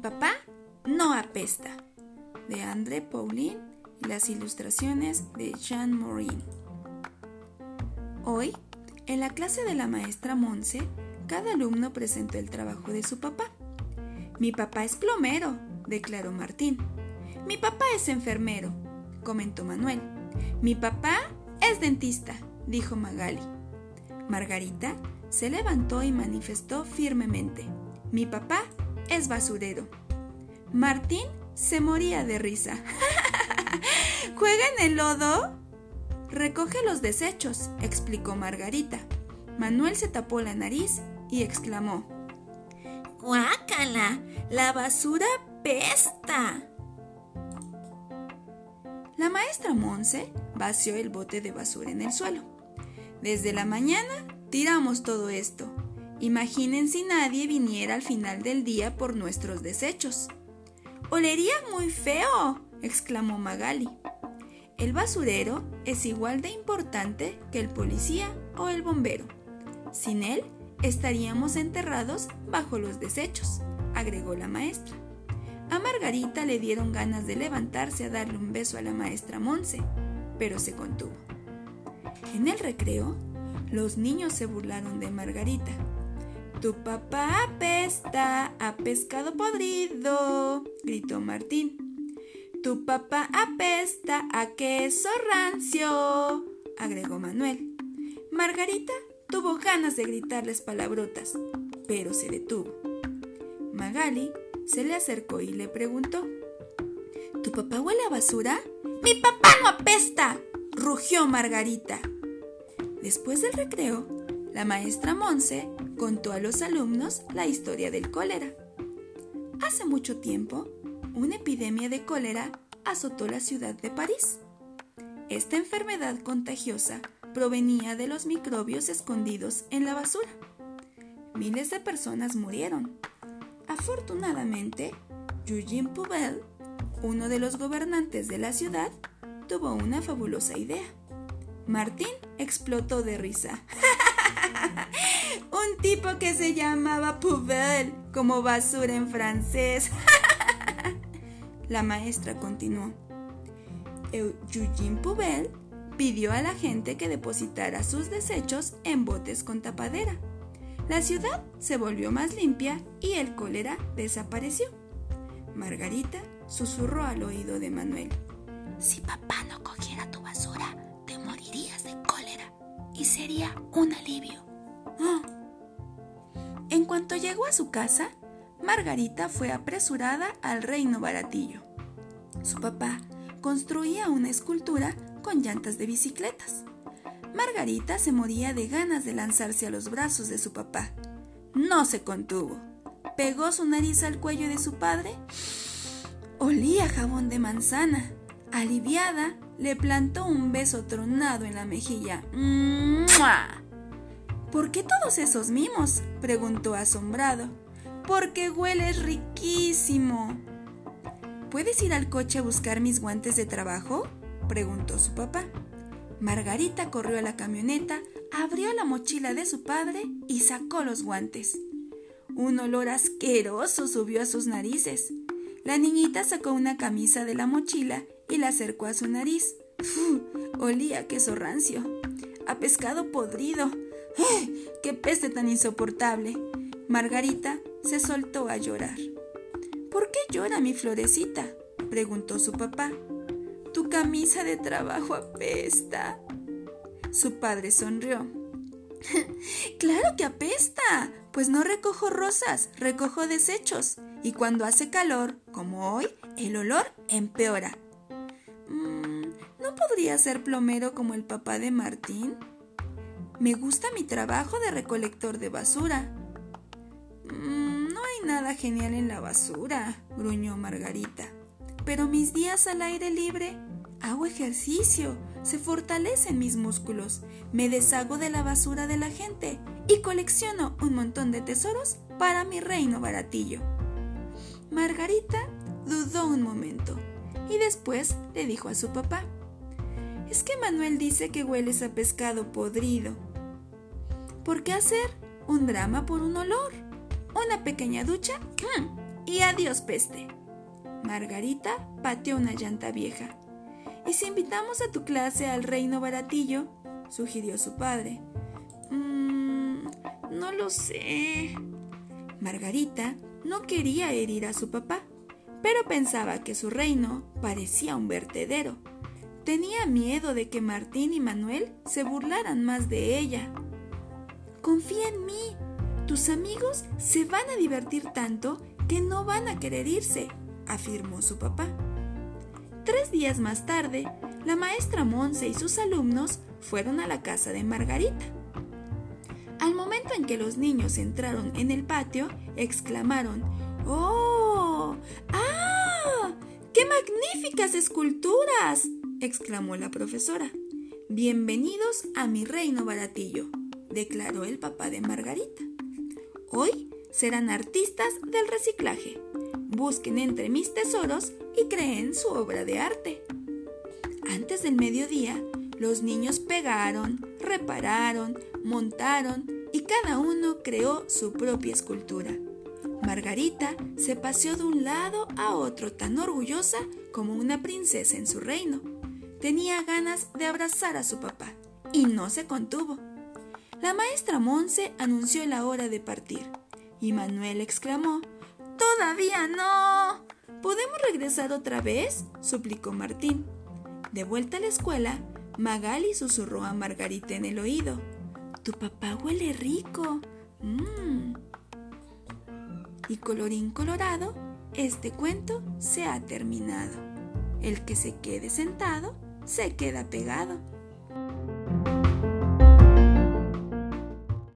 papá no apesta, de André Paulin y las ilustraciones de Jean Morin. Hoy, en la clase de la maestra Monse, cada alumno presentó el trabajo de su papá. Mi papá es plomero, declaró Martín. Mi papá es enfermero, comentó Manuel. Mi papá es dentista, dijo Magali. Margarita se levantó y manifestó firmemente. Mi papá es basurero. Martín se moría de risa. ¿Juega en el lodo? Recoge los desechos, explicó Margarita. Manuel se tapó la nariz y exclamó. ¡Guácala! ¡La basura pesta! La maestra Monse vació el bote de basura en el suelo. Desde la mañana tiramos todo esto. Imaginen si nadie viniera al final del día por nuestros desechos. Olería muy feo, exclamó Magali. El basurero es igual de importante que el policía o el bombero. Sin él, estaríamos enterrados bajo los desechos, agregó la maestra. A Margarita le dieron ganas de levantarse a darle un beso a la maestra Monse, pero se contuvo. En el recreo, los niños se burlaron de Margarita tu papá apesta a pescado podrido, gritó Martín. Tu papá apesta a queso rancio, agregó Manuel. Margarita tuvo ganas de gritarles palabrotas, pero se detuvo. Magali se le acercó y le preguntó: ¿Tu papá huele a basura? ¡Mi papá no apesta! rugió Margarita. Después del recreo, la maestra Monse contó a los alumnos la historia del cólera. Hace mucho tiempo, una epidemia de cólera azotó la ciudad de París. Esta enfermedad contagiosa provenía de los microbios escondidos en la basura. Miles de personas murieron. Afortunadamente, Eugene Poubelle, uno de los gobernantes de la ciudad, tuvo una fabulosa idea. Martín explotó de risa. Un tipo que se llamaba Poubelle, como basura en francés. la maestra continuó. Eugene Poubelle pidió a la gente que depositara sus desechos en botes con tapadera. La ciudad se volvió más limpia y el cólera desapareció. Margarita susurró al oído de Manuel. Si papá no cogiera tu basura, te morirías de cólera y sería un alivio. ¡Ah! En cuanto llegó a su casa, Margarita fue apresurada al reino baratillo. Su papá construía una escultura con llantas de bicicletas. Margarita se moría de ganas de lanzarse a los brazos de su papá. No se contuvo. Pegó su nariz al cuello de su padre. Olía jabón de manzana. Aliviada, le plantó un beso tronado en la mejilla. ¿Por qué todos esos mimos? preguntó asombrado. Porque hueles riquísimo. ¿Puedes ir al coche a buscar mis guantes de trabajo? preguntó su papá. Margarita corrió a la camioneta, abrió la mochila de su padre y sacó los guantes. Un olor asqueroso subió a sus narices. La niñita sacó una camisa de la mochila y la acercó a su nariz. Olía a queso rancio, a pescado podrido, ¡Qué peste tan insoportable! Margarita se soltó a llorar. ¿Por qué llora mi florecita? preguntó su papá. Tu camisa de trabajo apesta. Su padre sonrió. claro que apesta, pues no recojo rosas, recojo desechos, y cuando hace calor, como hoy, el olor empeora. Mm, ¿No podría ser plomero como el papá de Martín? Me gusta mi trabajo de recolector de basura. Mm, no hay nada genial en la basura, gruñó Margarita. Pero mis días al aire libre hago ejercicio, se fortalecen mis músculos, me deshago de la basura de la gente y colecciono un montón de tesoros para mi reino baratillo. Margarita dudó un momento y después le dijo a su papá, es que Manuel dice que hueles a pescado podrido ¿Por qué hacer un drama por un olor? Una pequeña ducha y adiós peste. Margarita pateó una llanta vieja. ¿Y si invitamos a tu clase al reino baratillo? sugirió su padre. Mmm, no lo sé. Margarita no quería herir a su papá, pero pensaba que su reino parecía un vertedero. Tenía miedo de que Martín y Manuel se burlaran más de ella. Confía en mí. Tus amigos se van a divertir tanto que no van a querer irse, afirmó su papá. Tres días más tarde, la maestra Monse y sus alumnos fueron a la casa de Margarita. Al momento en que los niños entraron en el patio, exclamaron, ¡Oh! ¡Ah! ¡Qué magníficas esculturas! Exclamó la profesora. Bienvenidos a mi reino baratillo, declaró el papá de Margarita. Hoy serán artistas del reciclaje. Busquen entre mis tesoros y creen su obra de arte. Antes del mediodía, los niños pegaron, repararon, montaron y cada uno creó su propia escultura. Margarita se paseó de un lado a otro tan orgullosa como una princesa en su reino. Tenía ganas de abrazar a su papá y no se contuvo. La maestra Monse anunció la hora de partir y Manuel exclamó Todavía no. ¿Podemos regresar otra vez? suplicó Martín. De vuelta a la escuela, Magali susurró a Margarita en el oído. Tu papá huele rico. Mm. Y colorín colorado, este cuento se ha terminado. El que se quede sentado, se queda pegado.